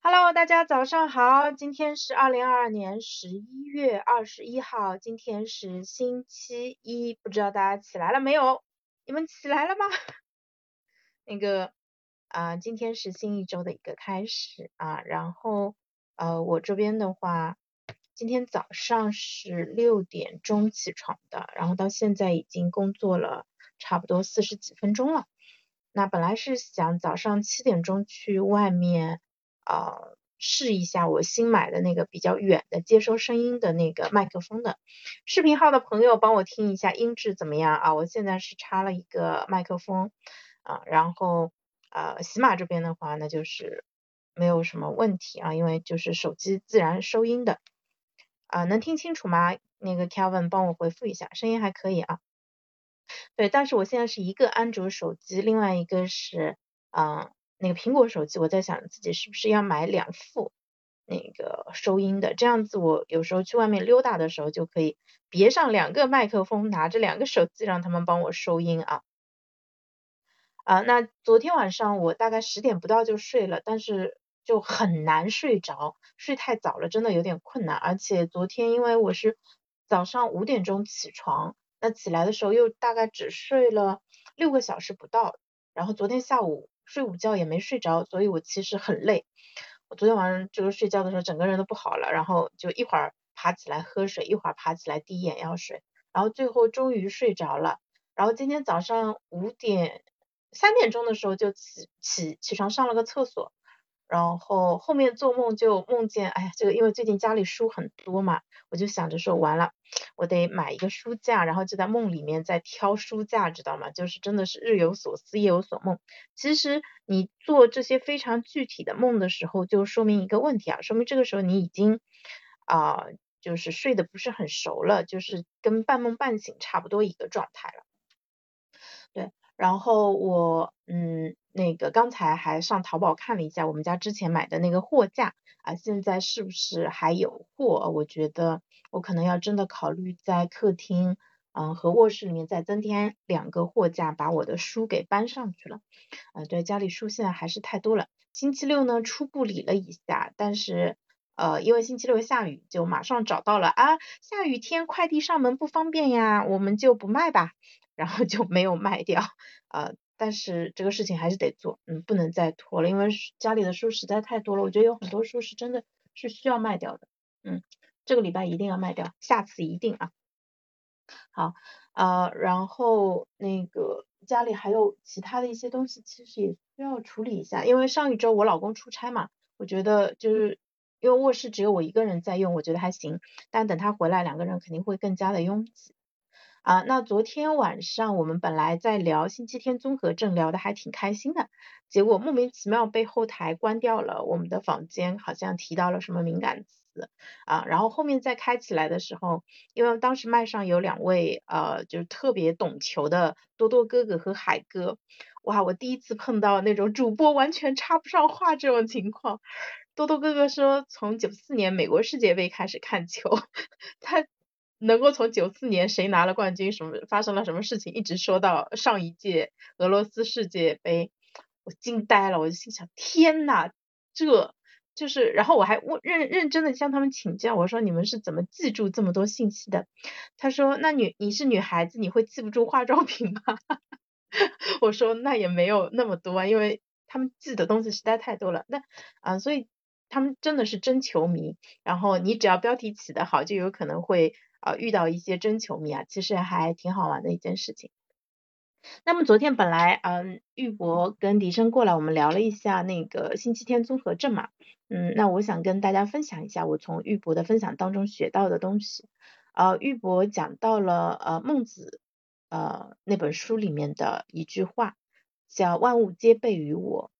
Hello，大家早上好，今天是二零二二年十一月二十一号，今天是星期一，不知道大家起来了没有？你们起来了吗？那个啊，今天是新一周的一个开始啊，然后呃，我这边的话，今天早上是六点钟起床的，然后到现在已经工作了差不多四十几分钟了。那本来是想早上七点钟去外面。呃，试一下我新买的那个比较远的接收声音的那个麦克风的，视频号的朋友帮我听一下音质怎么样啊？我现在是插了一个麦克风啊，然后呃，喜马这边的话那就是没有什么问题啊，因为就是手机自然收音的啊，能听清楚吗？那个 Kevin 帮我回复一下，声音还可以啊。对，但是我现在是一个安卓手机，另外一个是嗯。那个苹果手机，我在想自己是不是要买两副那个收音的，这样子我有时候去外面溜达的时候就可以别上两个麦克风，拿着两个手机让他们帮我收音啊。啊，那昨天晚上我大概十点不到就睡了，但是就很难睡着，睡太早了真的有点困难，而且昨天因为我是早上五点钟起床，那起来的时候又大概只睡了六个小时不到，然后昨天下午。睡午觉也没睡着，所以我其实很累。我昨天晚上就是睡觉的时候，整个人都不好了，然后就一会儿爬起来喝水，一会儿爬起来滴眼药水，然后最后终于睡着了。然后今天早上五点三点钟的时候就起起起床上了个厕所。然后后面做梦就梦见，哎呀，这个因为最近家里书很多嘛，我就想着说完了，我得买一个书架，然后就在梦里面在挑书架，知道吗？就是真的是日有所思，夜有所梦。其实你做这些非常具体的梦的时候，就说明一个问题啊，说明这个时候你已经啊，就是睡得不是很熟了，就是跟半梦半醒差不多一个状态了。对，然后我嗯。那个刚才还上淘宝看了一下我们家之前买的那个货架啊，现在是不是还有货？我觉得我可能要真的考虑在客厅嗯和卧室里面再增添两个货架，把我的书给搬上去了。呃，对，家里书现在还是太多了。星期六呢初步理了一下，但是呃因为星期六下雨，就马上找到了啊，下雨天快递上门不方便呀，我们就不卖吧，然后就没有卖掉 呃。但是这个事情还是得做，嗯，不能再拖了，因为家里的书实在太多了，我觉得有很多书是真的是需要卖掉的，嗯，这个礼拜一定要卖掉，下次一定啊。好，呃，然后那个家里还有其他的一些东西，其实也需要处理一下，因为上一周我老公出差嘛，我觉得就是因为卧室只有我一个人在用，我觉得还行，但等他回来，两个人肯定会更加的拥挤。啊，那昨天晚上我们本来在聊星期天综合症，聊的还挺开心的，结果莫名其妙被后台关掉了。我们的房间好像提到了什么敏感词啊，然后后面再开起来的时候，因为当时麦上有两位呃，就是特别懂球的多多哥哥和海哥，哇，我第一次碰到那种主播完全插不上话这种情况。多多哥哥说从九四年美国世界杯开始看球，他。能够从九四年谁拿了冠军，什么发生了什么事情，一直说到上一届俄罗斯世界杯，我惊呆了，我就心想天呐，这就是，然后我还问认认真的向他们请教，我说你们是怎么记住这么多信息的？他说那女你是女孩子，你会记不住化妆品吗？我说那也没有那么多，因为他们记的东西实在太多了，那啊所以他们真的是真球迷，然后你只要标题起得好，就有可能会。啊，遇到一些真球迷啊，其实还挺好玩的一件事情。那么昨天本来，嗯，玉博跟笛声过来，我们聊了一下那个星期天综合症嘛，嗯，那我想跟大家分享一下我从玉博的分享当中学到的东西。呃，玉博讲到了呃孟子呃那本书里面的一句话，叫万物皆备于我，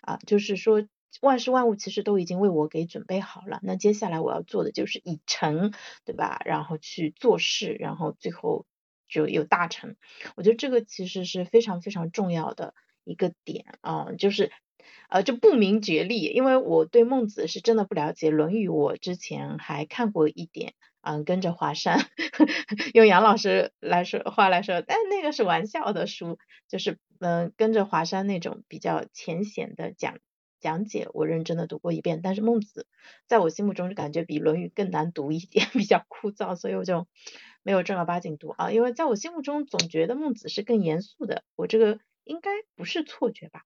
啊，就是说。万事万物其实都已经为我给准备好了，那接下来我要做的就是以成，对吧？然后去做事，然后最后就有大成。我觉得这个其实是非常非常重要的一个点啊，就是呃就不明觉厉，因为我对孟子是真的不了解，《论语》我之前还看过一点，嗯，跟着华山，用杨老师来说话来说，但那个是玩笑的书，就是嗯跟着华山那种比较浅显的讲。讲解我认真的读过一遍，但是孟子在我心目中就感觉比论语更难读一点，比较枯燥，所以我就没有正儿八经读啊。因为在我心目中总觉得孟子是更严肃的，我这个应该不是错觉吧？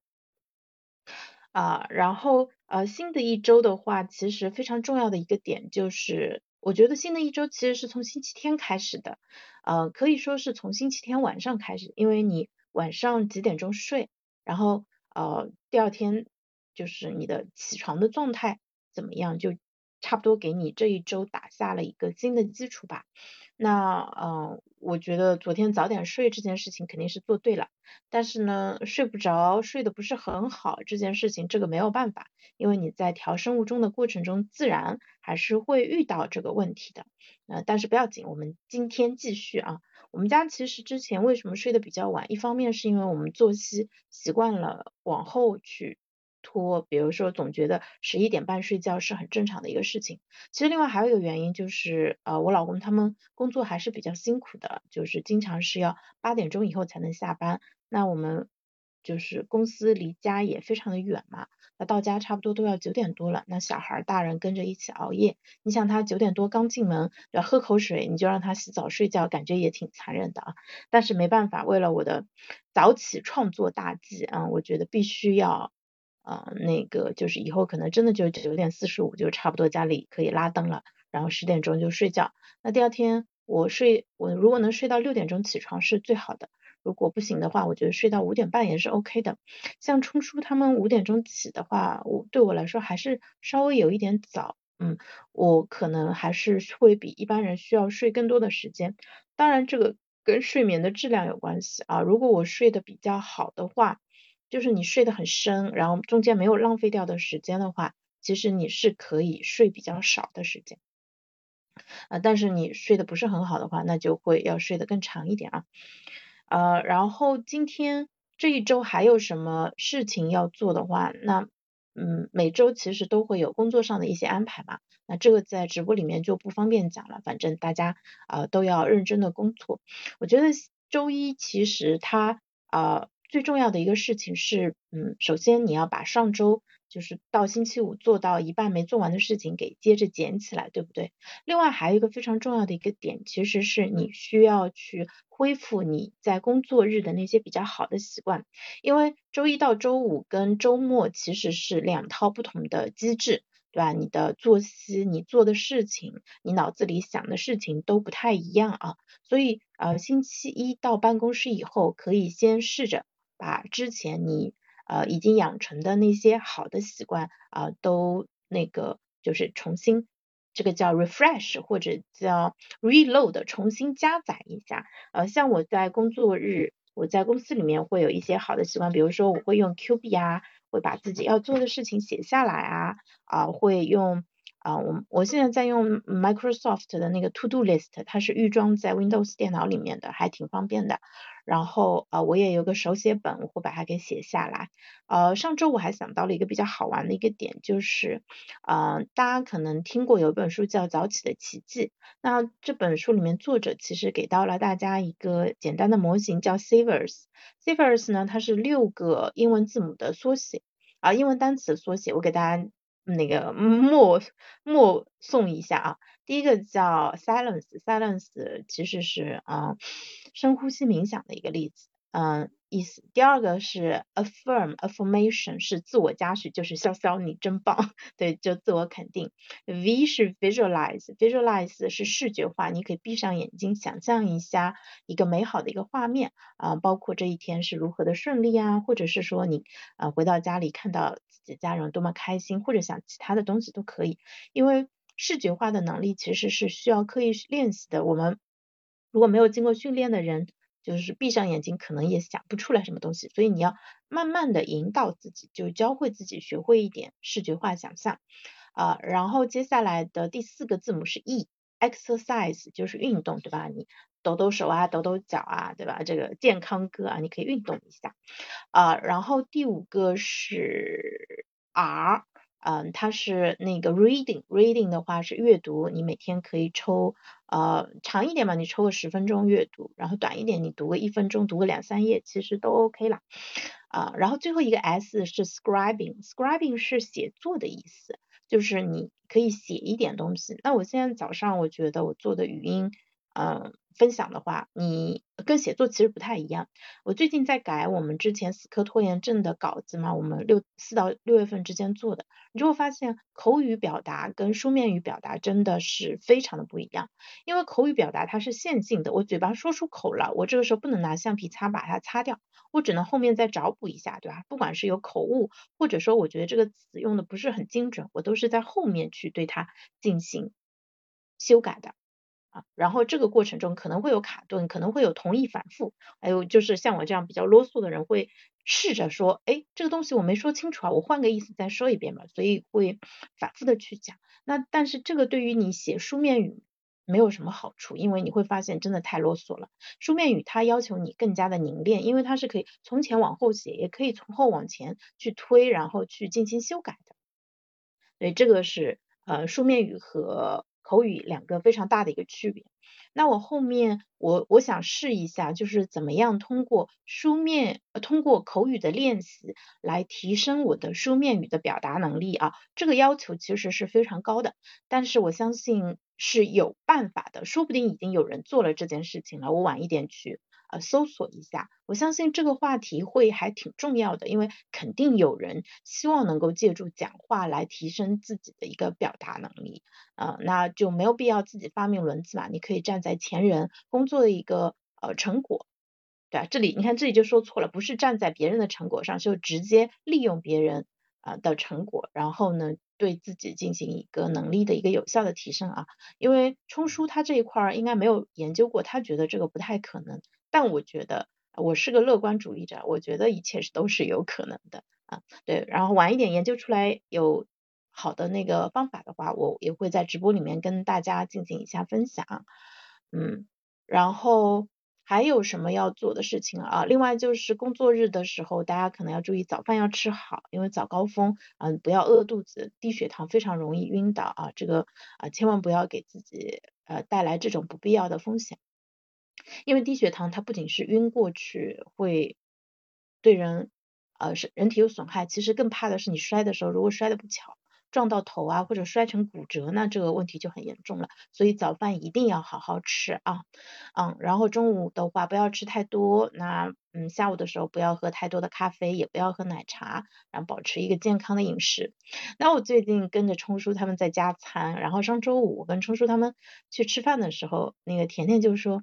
啊，然后呃，新的一周的话，其实非常重要的一个点就是，我觉得新的一周其实是从星期天开始的，呃，可以说是从星期天晚上开始，因为你晚上几点钟睡，然后呃，第二天就是你的起床的状态怎么样，就差不多给你这一周打下了一个新的基础吧。那嗯，我觉得昨天早点睡这件事情肯定是做对了，但是呢，睡不着，睡得不是很好这件事情，这个没有办法，因为你在调生物钟的过程中，自然还是会遇到这个问题的。呃，但是不要紧，我们今天继续啊。我们家其实之前为什么睡得比较晚，一方面是因为我们作息习惯了往后去。拖，比如说总觉得十一点半睡觉是很正常的一个事情。其实另外还有一个原因就是，呃，我老公他们工作还是比较辛苦的，就是经常是要八点钟以后才能下班。那我们就是公司离家也非常的远嘛，那到家差不多都要九点多了。那小孩大人跟着一起熬夜，你想他九点多刚进门，要喝口水，你就让他洗澡睡觉，感觉也挺残忍的啊。但是没办法，为了我的早起创作大计啊，我觉得必须要。啊，那个就是以后可能真的就九点四十五就差不多家里可以拉灯了，然后十点钟就睡觉。那第二天我睡，我如果能睡到六点钟起床是最好的。如果不行的话，我觉得睡到五点半也是 OK 的。像冲叔他们五点钟起的话，我对我来说还是稍微有一点早。嗯，我可能还是会比一般人需要睡更多的时间。当然这个跟睡眠的质量有关系啊。如果我睡得比较好的话。就是你睡得很深，然后中间没有浪费掉的时间的话，其实你是可以睡比较少的时间，啊，但是你睡得不是很好的话，那就会要睡得更长一点啊，呃，然后今天这一周还有什么事情要做的话，那嗯，每周其实都会有工作上的一些安排嘛，那这个在直播里面就不方便讲了，反正大家啊都要认真的工作。我觉得周一其实它啊。最重要的一个事情是，嗯，首先你要把上周就是到星期五做到一半没做完的事情给接着捡起来，对不对？另外还有一个非常重要的一个点，其实是你需要去恢复你在工作日的那些比较好的习惯，因为周一到周五跟周末其实是两套不同的机制，对吧？你的作息、你做的事情、你脑子里想的事情都不太一样啊，所以呃，星期一到办公室以后，可以先试着。把之前你呃已经养成的那些好的习惯啊，都那个就是重新这个叫 refresh 或者叫 reload 重新加载一下。呃，像我在工作日，我在公司里面会有一些好的习惯，比如说我会用 Q B 啊，会把自己要做的事情写下来啊，啊会用。啊，我我现在在用 Microsoft 的那个 To Do List，它是预装在 Windows 电脑里面的，还挺方便的。然后啊，我也有个手写本，我会把它给写下来。呃，上周我还想到了一个比较好玩的一个点，就是，呃，大家可能听过有一本书叫《早起的奇迹》，那这本书里面作者其实给到了大家一个简单的模型，叫 Savers。Savers 呢，它是六个英文字母的缩写，啊，英文单词缩写，我给大家。那个默默诵一下啊，第一个叫 silence，silence 其实是啊深呼吸冥想的一个例子，嗯意思。第二个是 affirm，affirmation 是自我嘉许，就是潇潇你真棒，对，就自我肯定。V 是 visualize，visualize 是视觉化，你可以闭上眼睛想象一下一个美好的一个画面啊，包括这一天是如何的顺利啊，或者是说你啊回到家里看到自己。家人多么开心，或者想其他的东西都可以，因为视觉化的能力其实是需要刻意练习的。我们如果没有经过训练的人，就是闭上眼睛可能也想不出来什么东西。所以你要慢慢的引导自己，就教会自己学会一点视觉化想象啊。然后接下来的第四个字母是 E，exercise 就是运动，对吧？你。抖抖手啊，抖抖脚啊，对吧？这个健康歌啊，你可以运动一下啊。然后第五个是 R，嗯，它是那个 reading，reading 的话是阅读，你每天可以抽呃长一点嘛，你抽个十分钟阅读，然后短一点你读个一分钟，读个两三页，其实都 OK 啦。啊，然后最后一个 S 是 scribing，scribing 是写作的意思，就是你可以写一点东西。那我现在早上我觉得我做的语音。嗯，分享的话，你跟写作其实不太一样。我最近在改我们之前死磕拖延症的稿子嘛，我们六四到六月份之间做的，你就会发现口语表达跟书面语表达真的是非常的不一样。因为口语表达它是线性的，我嘴巴说出口了，我这个时候不能拿橡皮擦把它擦掉，我只能后面再找补一下，对吧？不管是有口误，或者说我觉得这个词用的不是很精准，我都是在后面去对它进行修改的。啊，然后这个过程中可能会有卡顿，可能会有同意反复，还有就是像我这样比较啰嗦的人会试着说，哎，这个东西我没说清楚啊，我换个意思再说一遍吧，所以会反复的去讲。那但是这个对于你写书面语没有什么好处，因为你会发现真的太啰嗦了。书面语它要求你更加的凝练，因为它是可以从前往后写，也可以从后往前去推，然后去进行修改的。所以这个是呃书面语和。口语两个非常大的一个区别，那我后面我我想试一下，就是怎么样通过书面通过口语的练习来提升我的书面语的表达能力啊，这个要求其实是非常高的，但是我相信是有办法的，说不定已经有人做了这件事情了，我晚一点去。呃，搜索一下，我相信这个话题会还挺重要的，因为肯定有人希望能够借助讲话来提升自己的一个表达能力，呃，那就没有必要自己发明轮子嘛，你可以站在前人工作的一个呃成果，对啊，这里你看这里就说错了，不是站在别人的成果上，就直接利用别人啊的成果，然后呢对自己进行一个能力的一个有效的提升啊，因为冲叔他这一块儿应该没有研究过，他觉得这个不太可能。但我觉得我是个乐观主义者，我觉得一切是都是有可能的啊，对，然后晚一点研究出来有好的那个方法的话，我也会在直播里面跟大家进行一下分享，嗯，然后还有什么要做的事情啊？另外就是工作日的时候，大家可能要注意早饭要吃好，因为早高峰，嗯，不要饿肚子，低血糖非常容易晕倒啊，这个啊千万不要给自己呃带来这种不必要的风险。因为低血糖它不仅是晕过去会对人呃是人体有损害，其实更怕的是你摔的时候如果摔的不巧撞到头啊或者摔成骨折，那这个问题就很严重了。所以早饭一定要好好吃啊，嗯，然后中午的话不要吃太多，那。嗯，下午的时候不要喝太多的咖啡，也不要喝奶茶，然后保持一个健康的饮食。那我最近跟着冲叔他们在加餐，然后上周五我跟冲叔他们去吃饭的时候，那个甜甜就说，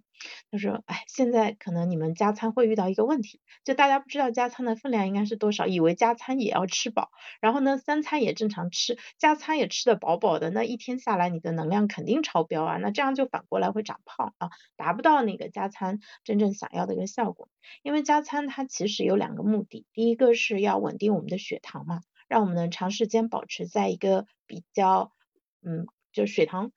他说，哎，现在可能你们加餐会遇到一个问题，就大家不知道加餐的分量应该是多少，以为加餐也要吃饱，然后呢三餐也正常吃，加餐也吃的饱饱的，那一天下来你的能量肯定超标啊，那这样就反过来会长胖啊，达不到那个加餐真正想要的一个效果，因为。加餐它其实有两个目的，第一个是要稳定我们的血糖嘛，让我们能长时间保持在一个比较，嗯，就血糖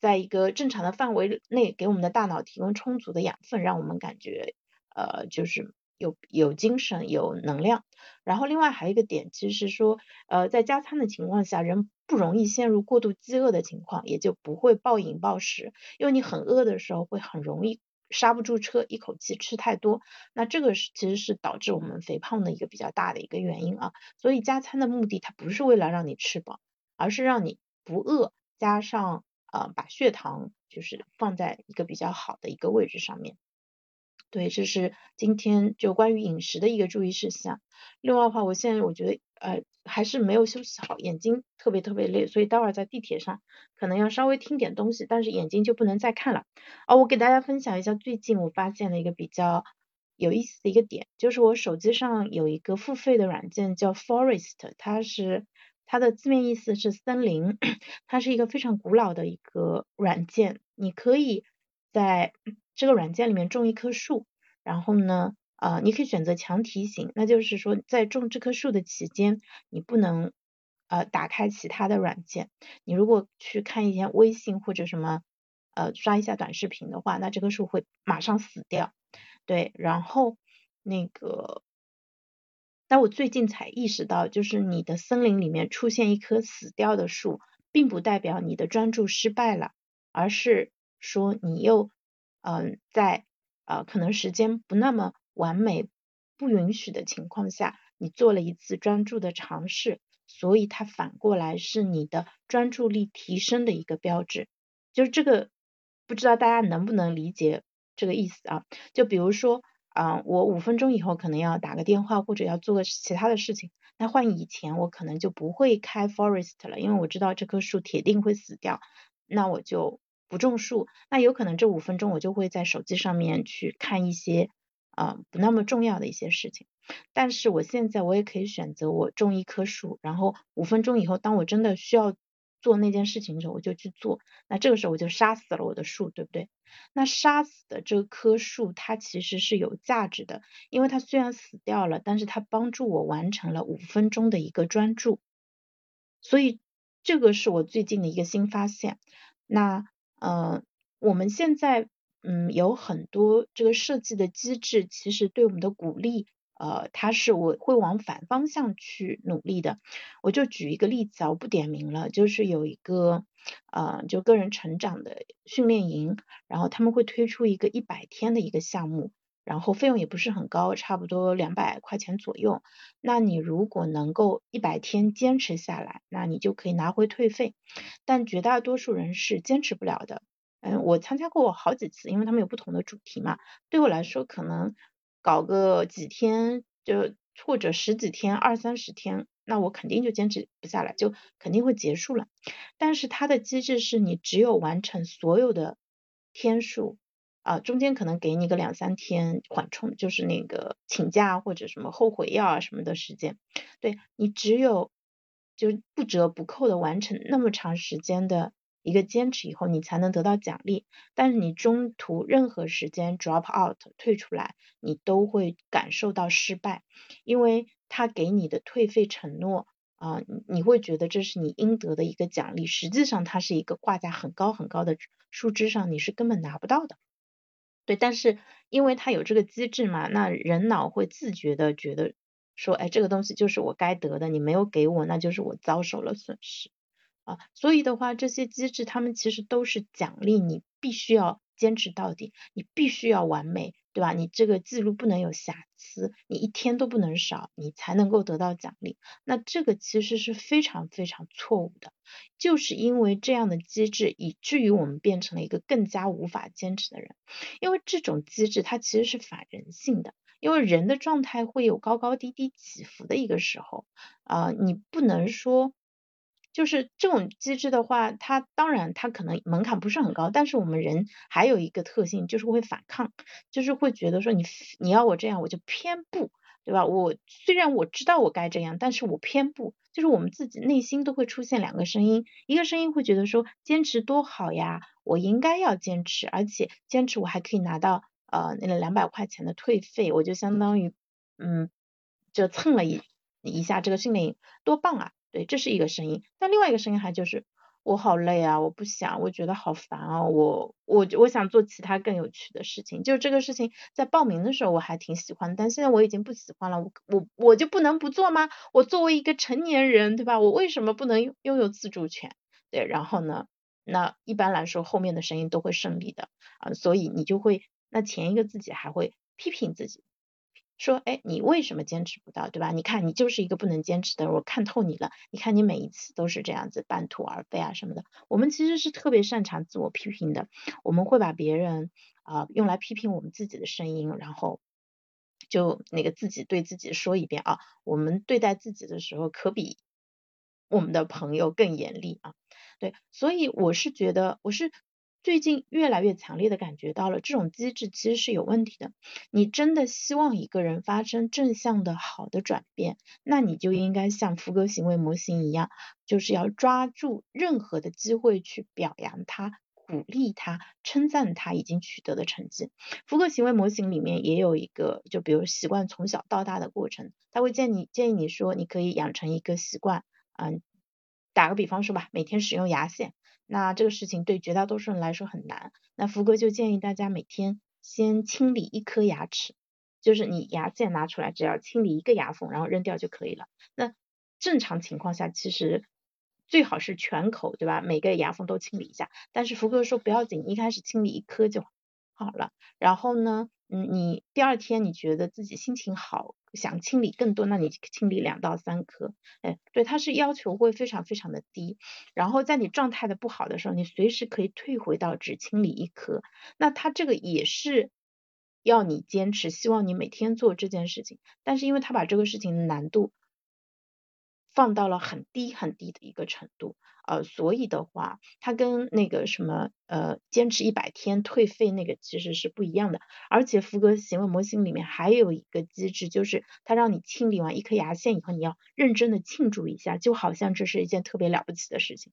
在一个正常的范围内，给我们的大脑提供充足的养分，让我们感觉呃就是有有精神有能量。然后另外还有一个点，其实是说呃在加餐的情况下，人不容易陷入过度饥饿的情况，也就不会暴饮暴食，因为你很饿的时候会很容易。刹不住车，一口气吃太多，那这个是其实是导致我们肥胖的一个比较大的一个原因啊。所以加餐的目的，它不是为了让你吃饱，而是让你不饿，加上呃把血糖就是放在一个比较好的一个位置上面。对，这是今天就关于饮食的一个注意事项。另外的话，我现在我觉得。呃，还是没有休息好，眼睛特别特别累，所以待会儿在地铁上可能要稍微听点东西，但是眼睛就不能再看了。哦，我给大家分享一下最近我发现的一个比较有意思的一个点，就是我手机上有一个付费的软件叫 Forest，它是它的字面意思是森林，它是一个非常古老的一个软件，你可以在这个软件里面种一棵树，然后呢。啊，你可以选择强提醒，那就是说在种这棵树的期间，你不能呃打开其他的软件。你如果去看一些微信或者什么呃刷一下短视频的话，那这棵树会马上死掉。对，然后那个，那我最近才意识到，就是你的森林里面出现一棵死掉的树，并不代表你的专注失败了，而是说你又嗯在呃可能时间不那么。完美不允许的情况下，你做了一次专注的尝试，所以它反过来是你的专注力提升的一个标志。就是这个，不知道大家能不能理解这个意思啊？就比如说，啊，我五分钟以后可能要打个电话或者要做个其他的事情，那换以前我可能就不会开 Forest 了，因为我知道这棵树铁定会死掉，那我就不种树。那有可能这五分钟我就会在手机上面去看一些。啊，不那么重要的一些事情，但是我现在我也可以选择我种一棵树，然后五分钟以后，当我真的需要做那件事情的时候，我就去做。那这个时候我就杀死了我的树，对不对？那杀死的这棵树，它其实是有价值的，因为它虽然死掉了，但是它帮助我完成了五分钟的一个专注。所以这个是我最近的一个新发现。那呃，我们现在。嗯，有很多这个设计的机制，其实对我们的鼓励，呃，它是我会往反方向去努力的。我就举一个例子啊，我不点名了，就是有一个呃，就个人成长的训练营，然后他们会推出一个一百天的一个项目，然后费用也不是很高，差不多两百块钱左右。那你如果能够一百天坚持下来，那你就可以拿回退费。但绝大多数人是坚持不了的。嗯，我参加过好几次，因为他们有不同的主题嘛。对我来说，可能搞个几天，就或者十几天、二三十天，那我肯定就坚持不下来，就肯定会结束了。但是它的机制是你只有完成所有的天数啊，中间可能给你个两三天缓冲，就是那个请假或者什么后悔药啊什么的时间。对你只有就不折不扣的完成那么长时间的。一个坚持以后，你才能得到奖励。但是你中途任何时间 drop out 退出来，你都会感受到失败，因为他给你的退费承诺啊，你会觉得这是你应得的一个奖励，实际上它是一个挂在很高很高的树枝上，你是根本拿不到的。对，但是因为它有这个机制嘛，那人脑会自觉的觉得说，哎，这个东西就是我该得的，你没有给我，那就是我遭受了损失。啊，所以的话，这些机制他们其实都是奖励你，必须要坚持到底，你必须要完美，对吧？你这个记录不能有瑕疵，你一天都不能少，你才能够得到奖励。那这个其实是非常非常错误的，就是因为这样的机制，以至于我们变成了一个更加无法坚持的人。因为这种机制它其实是反人性的，因为人的状态会有高高低低起伏的一个时候啊，你不能说。就是这种机制的话，它当然它可能门槛不是很高，但是我们人还有一个特性，就是会反抗，就是会觉得说你你要我这样，我就偏不，对吧？我虽然我知道我该这样，但是我偏不，就是我们自己内心都会出现两个声音，一个声音会觉得说坚持多好呀，我应该要坚持，而且坚持我还可以拿到呃那个两百块钱的退费，我就相当于嗯就蹭了一一下这个训练营，多棒啊！对，这是一个声音，但另外一个声音还就是我好累啊，我不想，我觉得好烦啊，我我我想做其他更有趣的事情。就这个事情在报名的时候我还挺喜欢，但现在我已经不喜欢了，我我我就不能不做吗？我作为一个成年人，对吧？我为什么不能拥拥有自主权？对，然后呢，那一般来说后面的声音都会胜利的啊，所以你就会，那前一个自己还会批评自己。说，哎，你为什么坚持不到，对吧？你看，你就是一个不能坚持的，我看透你了。你看，你每一次都是这样子半途而废啊什么的。我们其实是特别擅长自我批评的，我们会把别人啊用来批评我们自己的声音，然后就那个自己对自己说一遍啊，我们对待自己的时候可比我们的朋友更严厉啊。对，所以我是觉得，我是。最近越来越强烈的感觉到了，这种机制其实是有问题的。你真的希望一个人发生正向的好的转变，那你就应该像福格行为模型一样，就是要抓住任何的机会去表扬他、鼓励他、称赞他已经取得的成绩。福格行为模型里面也有一个，就比如习惯从小到大的过程，他会建议建议你说，你可以养成一个习惯，嗯，打个比方说吧，每天使用牙线。那这个事情对绝大多数人来说很难，那福哥就建议大家每天先清理一颗牙齿，就是你牙线拿出来，只要清理一个牙缝，然后扔掉就可以了。那正常情况下，其实最好是全口，对吧？每个牙缝都清理一下。但是福哥说不要紧，一开始清理一颗就好了。然后呢，嗯，你第二天你觉得自己心情好，想清理更多，那你清理两到三颗，哎，对，它是要求会非常非常的低。然后在你状态的不好的时候，你随时可以退回到只清理一颗。那它这个也是要你坚持，希望你每天做这件事情。但是因为他把这个事情的难度放到了很低很低的一个程度。呃，所以的话，它跟那个什么呃，坚持一百天退费那个其实是不一样的。而且福格行为模型里面还有一个机制，就是它让你清理完一颗牙线以后，你要认真的庆祝一下，就好像这是一件特别了不起的事情。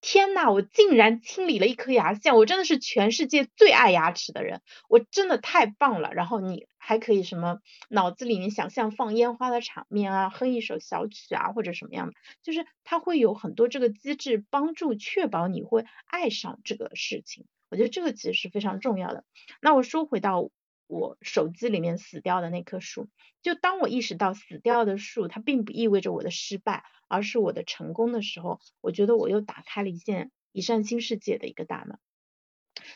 天呐，我竟然清理了一颗牙线，我真的是全世界最爱牙齿的人，我真的太棒了。然后你还可以什么脑子里面想象放烟花的场面啊，哼一首小曲啊，或者什么样的，就是它会有很多这个机制。帮助确保你会爱上这个事情，我觉得这个其实是非常重要的。那我说回到我手机里面死掉的那棵树，就当我意识到死掉的树它并不意味着我的失败，而是我的成功的时候，我觉得我又打开了一件一扇新世界的一个大门。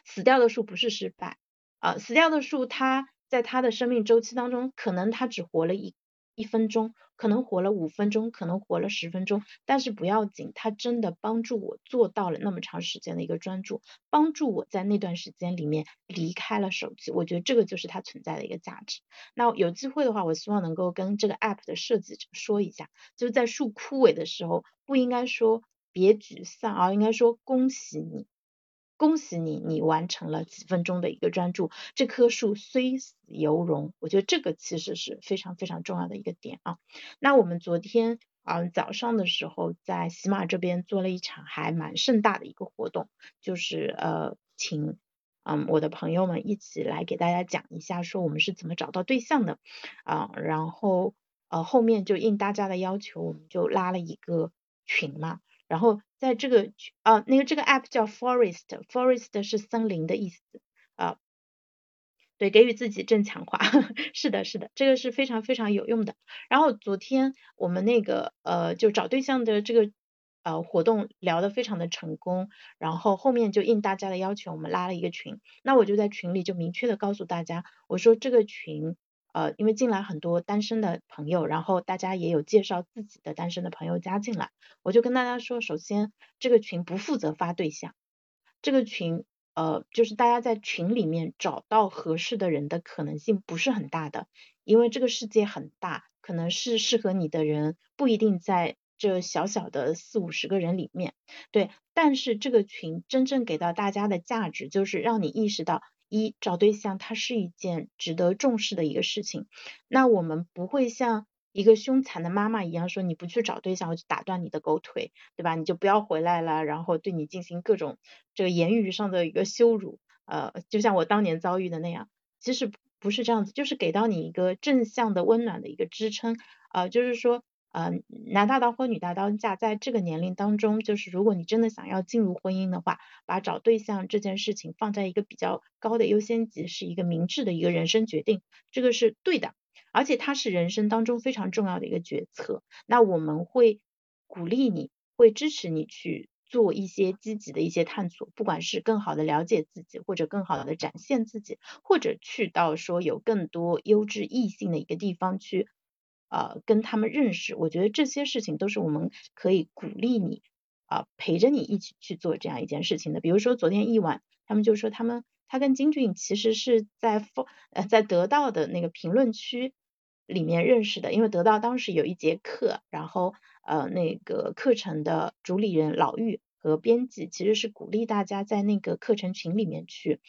死掉的树不是失败啊，死掉的树它在它的生命周期当中，可能它只活了一。一分钟可能活了五分钟，可能活了十分钟，但是不要紧，它真的帮助我做到了那么长时间的一个专注，帮助我在那段时间里面离开了手机，我觉得这个就是它存在的一个价值。那有机会的话，我希望能够跟这个 app 的设计者说一下，就是在树枯萎的时候，不应该说别沮丧，而应该说恭喜你。恭喜你，你完成了几分钟的一个专注。这棵树虽死犹荣，我觉得这个其实是非常非常重要的一个点啊。那我们昨天啊早上的时候，在喜马这边做了一场还蛮盛大的一个活动，就是呃请嗯我的朋友们一起来给大家讲一下，说我们是怎么找到对象的啊。然后呃后面就应大家的要求，我们就拉了一个群嘛。然后在这个啊，那个这个 app 叫 Forest，Forest 是森林的意思啊，对，给予自己正强化，是的，是的，这个是非常非常有用的。然后昨天我们那个呃，就找对象的这个呃活动聊得非常的成功，然后后面就应大家的要求，我们拉了一个群，那我就在群里就明确的告诉大家，我说这个群。呃，因为进来很多单身的朋友，然后大家也有介绍自己的单身的朋友加进来，我就跟大家说，首先这个群不负责发对象，这个群呃就是大家在群里面找到合适的人的可能性不是很大的，因为这个世界很大，可能是适合你的人不一定在这小小的四五十个人里面，对，但是这个群真正给到大家的价值就是让你意识到。一找对象，它是一件值得重视的一个事情。那我们不会像一个凶残的妈妈一样说，你不去找对象，我就打断你的狗腿，对吧？你就不要回来了，然后对你进行各种这个言语上的一个羞辱，呃，就像我当年遭遇的那样。其实不是这样子，就是给到你一个正向的、温暖的一个支撑，呃，就是说。嗯，男大刀或女大刀嫁，在这个年龄当中，就是如果你真的想要进入婚姻的话，把找对象这件事情放在一个比较高的优先级，是一个明智的一个人生决定，这个是对的，而且它是人生当中非常重要的一个决策。那我们会鼓励你，会支持你去做一些积极的一些探索，不管是更好的了解自己，或者更好的展现自己，或者去到说有更多优质异性的一个地方去。呃，跟他们认识，我觉得这些事情都是我们可以鼓励你啊，陪着你一起去做这样一件事情的。比如说昨天一晚，他们就说他们他跟金俊其实是在呃在得到的那个评论区里面认识的，因为得到当时有一节课，然后呃那个课程的主理人老玉和编辑其实是鼓励大家在那个课程群里面去。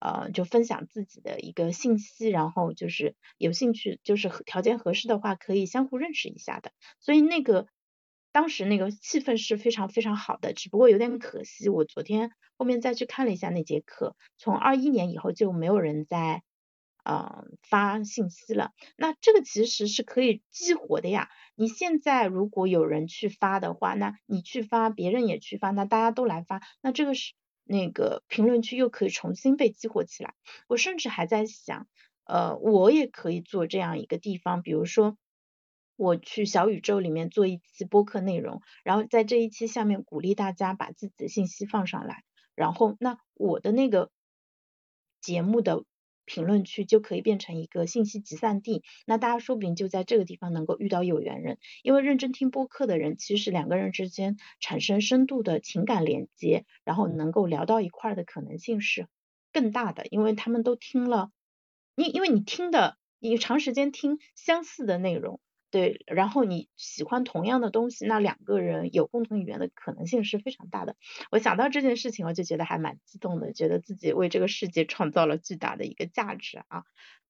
呃，就分享自己的一个信息，然后就是有兴趣，就是条件合适的话，可以相互认识一下的。所以那个当时那个气氛是非常非常好的，只不过有点可惜，我昨天后面再去看了一下那节课，从二一年以后就没有人在呃发信息了。那这个其实是可以激活的呀。你现在如果有人去发的话，那你去发，别人也去发，那大家都来发，那这个是。那个评论区又可以重新被激活起来。我甚至还在想，呃，我也可以做这样一个地方，比如说我去小宇宙里面做一期播客内容，然后在这一期下面鼓励大家把自己的信息放上来，然后那我的那个节目的。评论区就可以变成一个信息集散地，那大家说不定就在这个地方能够遇到有缘人，因为认真听播客的人，其实两个人之间产生深度的情感连接，然后能够聊到一块儿的可能性是更大的，因为他们都听了，因因为你听的，你长时间听相似的内容。对，然后你喜欢同样的东西，那两个人有共同语言的可能性是非常大的。我想到这件事情，我就觉得还蛮激动的，觉得自己为这个世界创造了巨大的一个价值啊。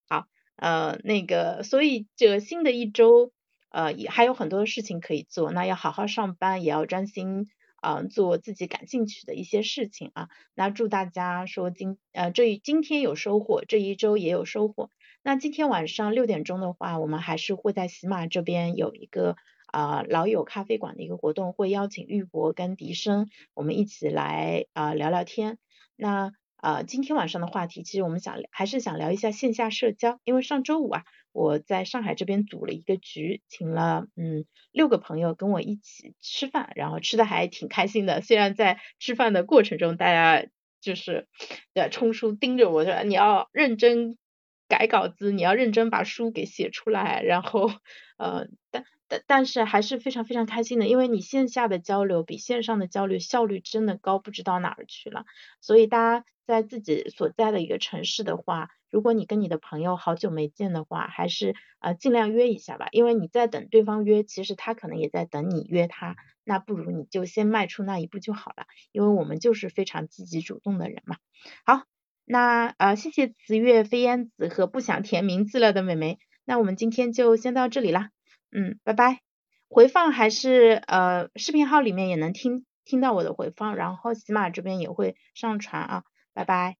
好，呃，那个，所以这新的一周，呃，也还有很多事情可以做，那要好好上班，也要专心啊做自己感兴趣的一些事情啊。那祝大家说今呃这今天有收获，这一周也有收获。那今天晚上六点钟的话，我们还是会在喜马这边有一个啊老友咖啡馆的一个活动，会邀请玉博跟笛声，我们一起来啊聊聊天。那啊今天晚上的话题，其实我们想还是想聊一下线下社交，因为上周五啊我在上海这边组了一个局，请了嗯六个朋友跟我一起吃饭，然后吃的还挺开心的。虽然在吃饭的过程中，大家就是对冲叔盯着我说你要认真。改稿子，你要认真把书给写出来，然后，呃，但但但是还是非常非常开心的，因为你线下的交流比线上的交流效率真的高不知道哪儿去了。所以大家在自己所在的一个城市的话，如果你跟你的朋友好久没见的话，还是呃尽量约一下吧，因为你在等对方约，其实他可能也在等你约他，那不如你就先迈出那一步就好了，因为我们就是非常积极主动的人嘛。好。那呃，谢谢慈月飞燕子和不想填名字了的美眉，那我们今天就先到这里啦，嗯，拜拜。回放还是呃，视频号里面也能听听到我的回放，然后喜马这边也会上传啊，拜拜。